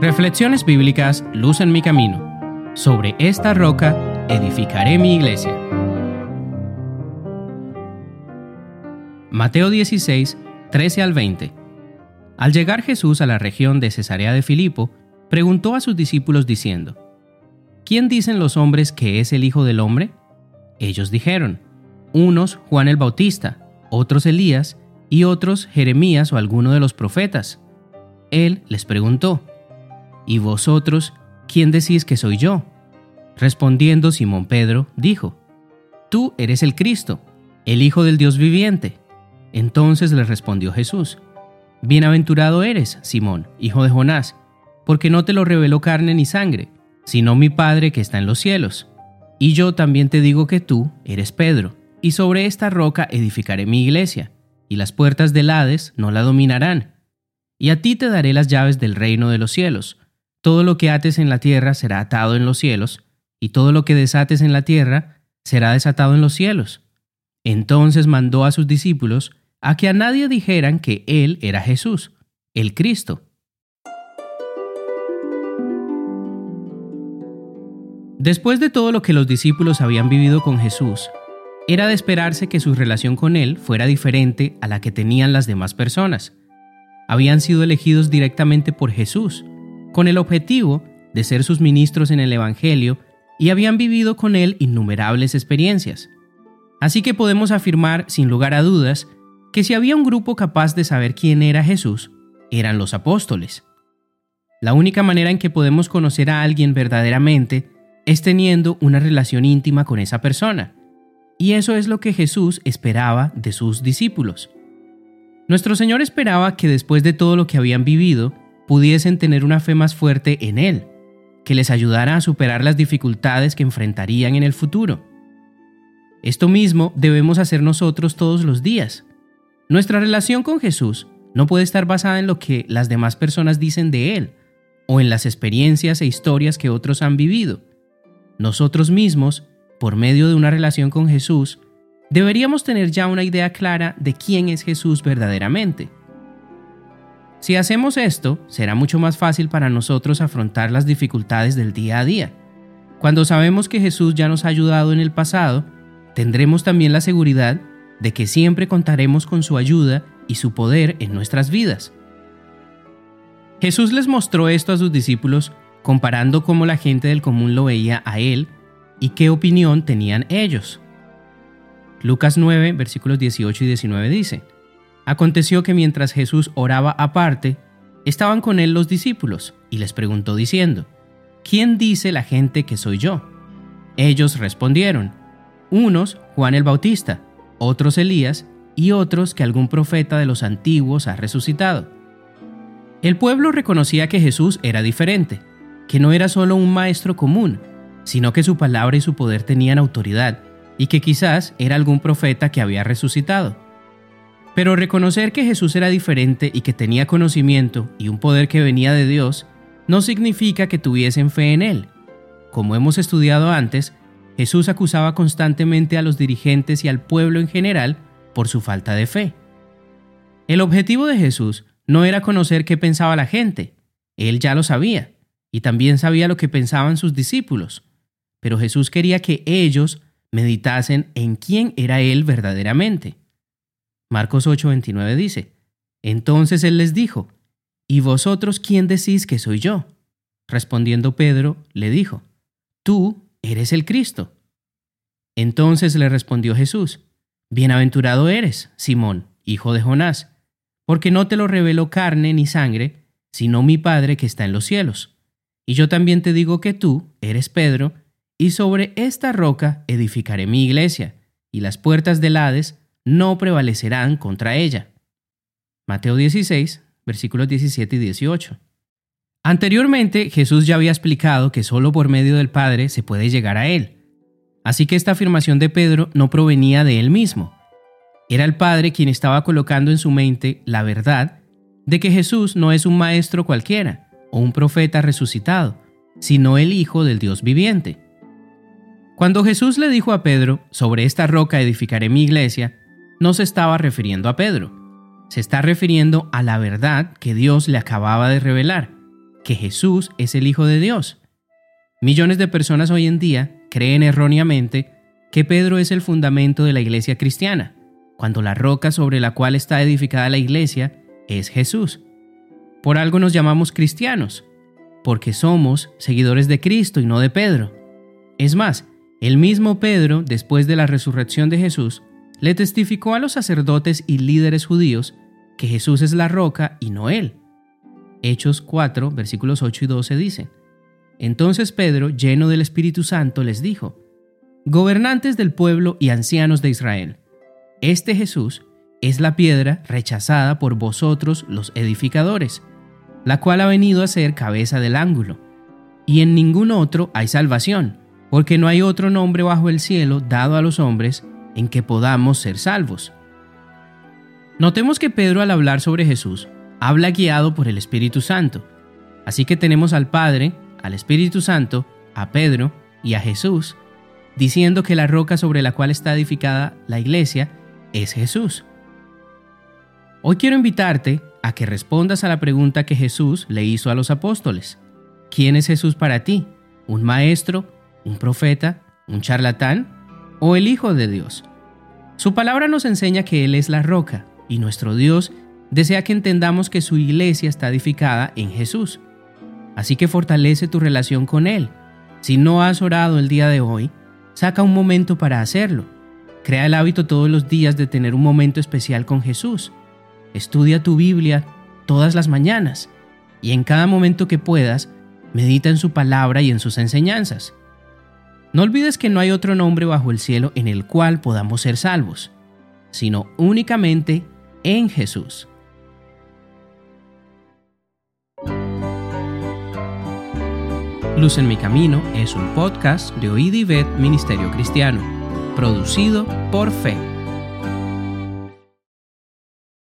Reflexiones bíblicas Luz en mi camino. Sobre esta roca edificaré mi iglesia. Mateo 16, 13 al 20. Al llegar Jesús a la región de Cesarea de Filipo, preguntó a sus discípulos diciendo, ¿Quién dicen los hombres que es el Hijo del Hombre? Ellos dijeron, unos Juan el Bautista, otros Elías y otros Jeremías o alguno de los profetas. Él les preguntó, ¿Y vosotros quién decís que soy yo? Respondiendo Simón Pedro, dijo, Tú eres el Cristo, el Hijo del Dios viviente. Entonces le respondió Jesús, Bienaventurado eres, Simón, hijo de Jonás, porque no te lo reveló carne ni sangre, sino mi Padre que está en los cielos. Y yo también te digo que tú eres Pedro, y sobre esta roca edificaré mi iglesia, y las puertas del Hades no la dominarán. Y a ti te daré las llaves del reino de los cielos. Todo lo que ates en la tierra será atado en los cielos, y todo lo que desates en la tierra será desatado en los cielos. Entonces mandó a sus discípulos a que a nadie dijeran que Él era Jesús, el Cristo. Después de todo lo que los discípulos habían vivido con Jesús, era de esperarse que su relación con Él fuera diferente a la que tenían las demás personas. Habían sido elegidos directamente por Jesús, con el objetivo de ser sus ministros en el Evangelio y habían vivido con Él innumerables experiencias. Así que podemos afirmar, sin lugar a dudas, que si había un grupo capaz de saber quién era Jesús, eran los apóstoles. La única manera en que podemos conocer a alguien verdaderamente es teniendo una relación íntima con esa persona. Y eso es lo que Jesús esperaba de sus discípulos. Nuestro Señor esperaba que después de todo lo que habían vivido, pudiesen tener una fe más fuerte en Él, que les ayudara a superar las dificultades que enfrentarían en el futuro. Esto mismo debemos hacer nosotros todos los días. Nuestra relación con Jesús no puede estar basada en lo que las demás personas dicen de Él, o en las experiencias e historias que otros han vivido nosotros mismos, por medio de una relación con Jesús, deberíamos tener ya una idea clara de quién es Jesús verdaderamente. Si hacemos esto, será mucho más fácil para nosotros afrontar las dificultades del día a día. Cuando sabemos que Jesús ya nos ha ayudado en el pasado, tendremos también la seguridad de que siempre contaremos con su ayuda y su poder en nuestras vidas. Jesús les mostró esto a sus discípulos comparando cómo la gente del común lo veía a él y qué opinión tenían ellos. Lucas 9, versículos 18 y 19 dice, Aconteció que mientras Jesús oraba aparte, estaban con él los discípulos, y les preguntó diciendo, ¿quién dice la gente que soy yo? Ellos respondieron, unos Juan el Bautista, otros Elías, y otros que algún profeta de los antiguos ha resucitado. El pueblo reconocía que Jesús era diferente, que no era solo un maestro común, sino que su palabra y su poder tenían autoridad, y que quizás era algún profeta que había resucitado. Pero reconocer que Jesús era diferente y que tenía conocimiento y un poder que venía de Dios, no significa que tuviesen fe en Él. Como hemos estudiado antes, Jesús acusaba constantemente a los dirigentes y al pueblo en general por su falta de fe. El objetivo de Jesús no era conocer qué pensaba la gente, Él ya lo sabía y también sabía lo que pensaban sus discípulos, pero Jesús quería que ellos meditasen en quién era Él verdaderamente. Marcos 8:29 dice, Entonces Él les dijo, ¿Y vosotros quién decís que soy yo? Respondiendo Pedro, le dijo, Tú eres el Cristo. Entonces le respondió Jesús, Bienaventurado eres, Simón, hijo de Jonás, porque no te lo reveló carne ni sangre, sino mi Padre que está en los cielos. Y yo también te digo que tú eres Pedro, y sobre esta roca edificaré mi iglesia, y las puertas del Hades no prevalecerán contra ella. Mateo 16, versículos 17 y 18. Anteriormente Jesús ya había explicado que solo por medio del Padre se puede llegar a Él. Así que esta afirmación de Pedro no provenía de él mismo. Era el Padre quien estaba colocando en su mente la verdad de que Jesús no es un maestro cualquiera, o un profeta resucitado, sino el Hijo del Dios viviente. Cuando Jesús le dijo a Pedro, sobre esta roca edificaré mi iglesia, no se estaba refiriendo a Pedro. Se está refiriendo a la verdad que Dios le acababa de revelar, que Jesús es el Hijo de Dios. Millones de personas hoy en día creen erróneamente que Pedro es el fundamento de la iglesia cristiana, cuando la roca sobre la cual está edificada la iglesia es Jesús. Por algo nos llamamos cristianos, porque somos seguidores de Cristo y no de Pedro. Es más, el mismo Pedro, después de la resurrección de Jesús, le testificó a los sacerdotes y líderes judíos que Jesús es la roca y no él. Hechos 4, versículos 8 y 12 dicen, Entonces Pedro, lleno del Espíritu Santo, les dijo, Gobernantes del pueblo y ancianos de Israel, este Jesús es la piedra rechazada por vosotros los edificadores, la cual ha venido a ser cabeza del ángulo, y en ningún otro hay salvación, porque no hay otro nombre bajo el cielo dado a los hombres en que podamos ser salvos. Notemos que Pedro al hablar sobre Jesús habla guiado por el Espíritu Santo, así que tenemos al Padre, al Espíritu Santo, a Pedro y a Jesús, diciendo que la roca sobre la cual está edificada la iglesia es Jesús. Hoy quiero invitarte a que respondas a la pregunta que Jesús le hizo a los apóstoles. ¿Quién es Jesús para ti? ¿Un maestro? ¿Un profeta? ¿Un charlatán? ¿O el Hijo de Dios? Su palabra nos enseña que Él es la roca y nuestro Dios desea que entendamos que su iglesia está edificada en Jesús. Así que fortalece tu relación con Él. Si no has orado el día de hoy, saca un momento para hacerlo. Crea el hábito todos los días de tener un momento especial con Jesús. Estudia tu Biblia todas las mañanas y en cada momento que puedas, medita en su palabra y en sus enseñanzas. No olvides que no hay otro nombre bajo el cielo en el cual podamos ser salvos, sino únicamente en Jesús. Luz en mi camino es un podcast de Oíd Ministerio Cristiano, producido por Fe.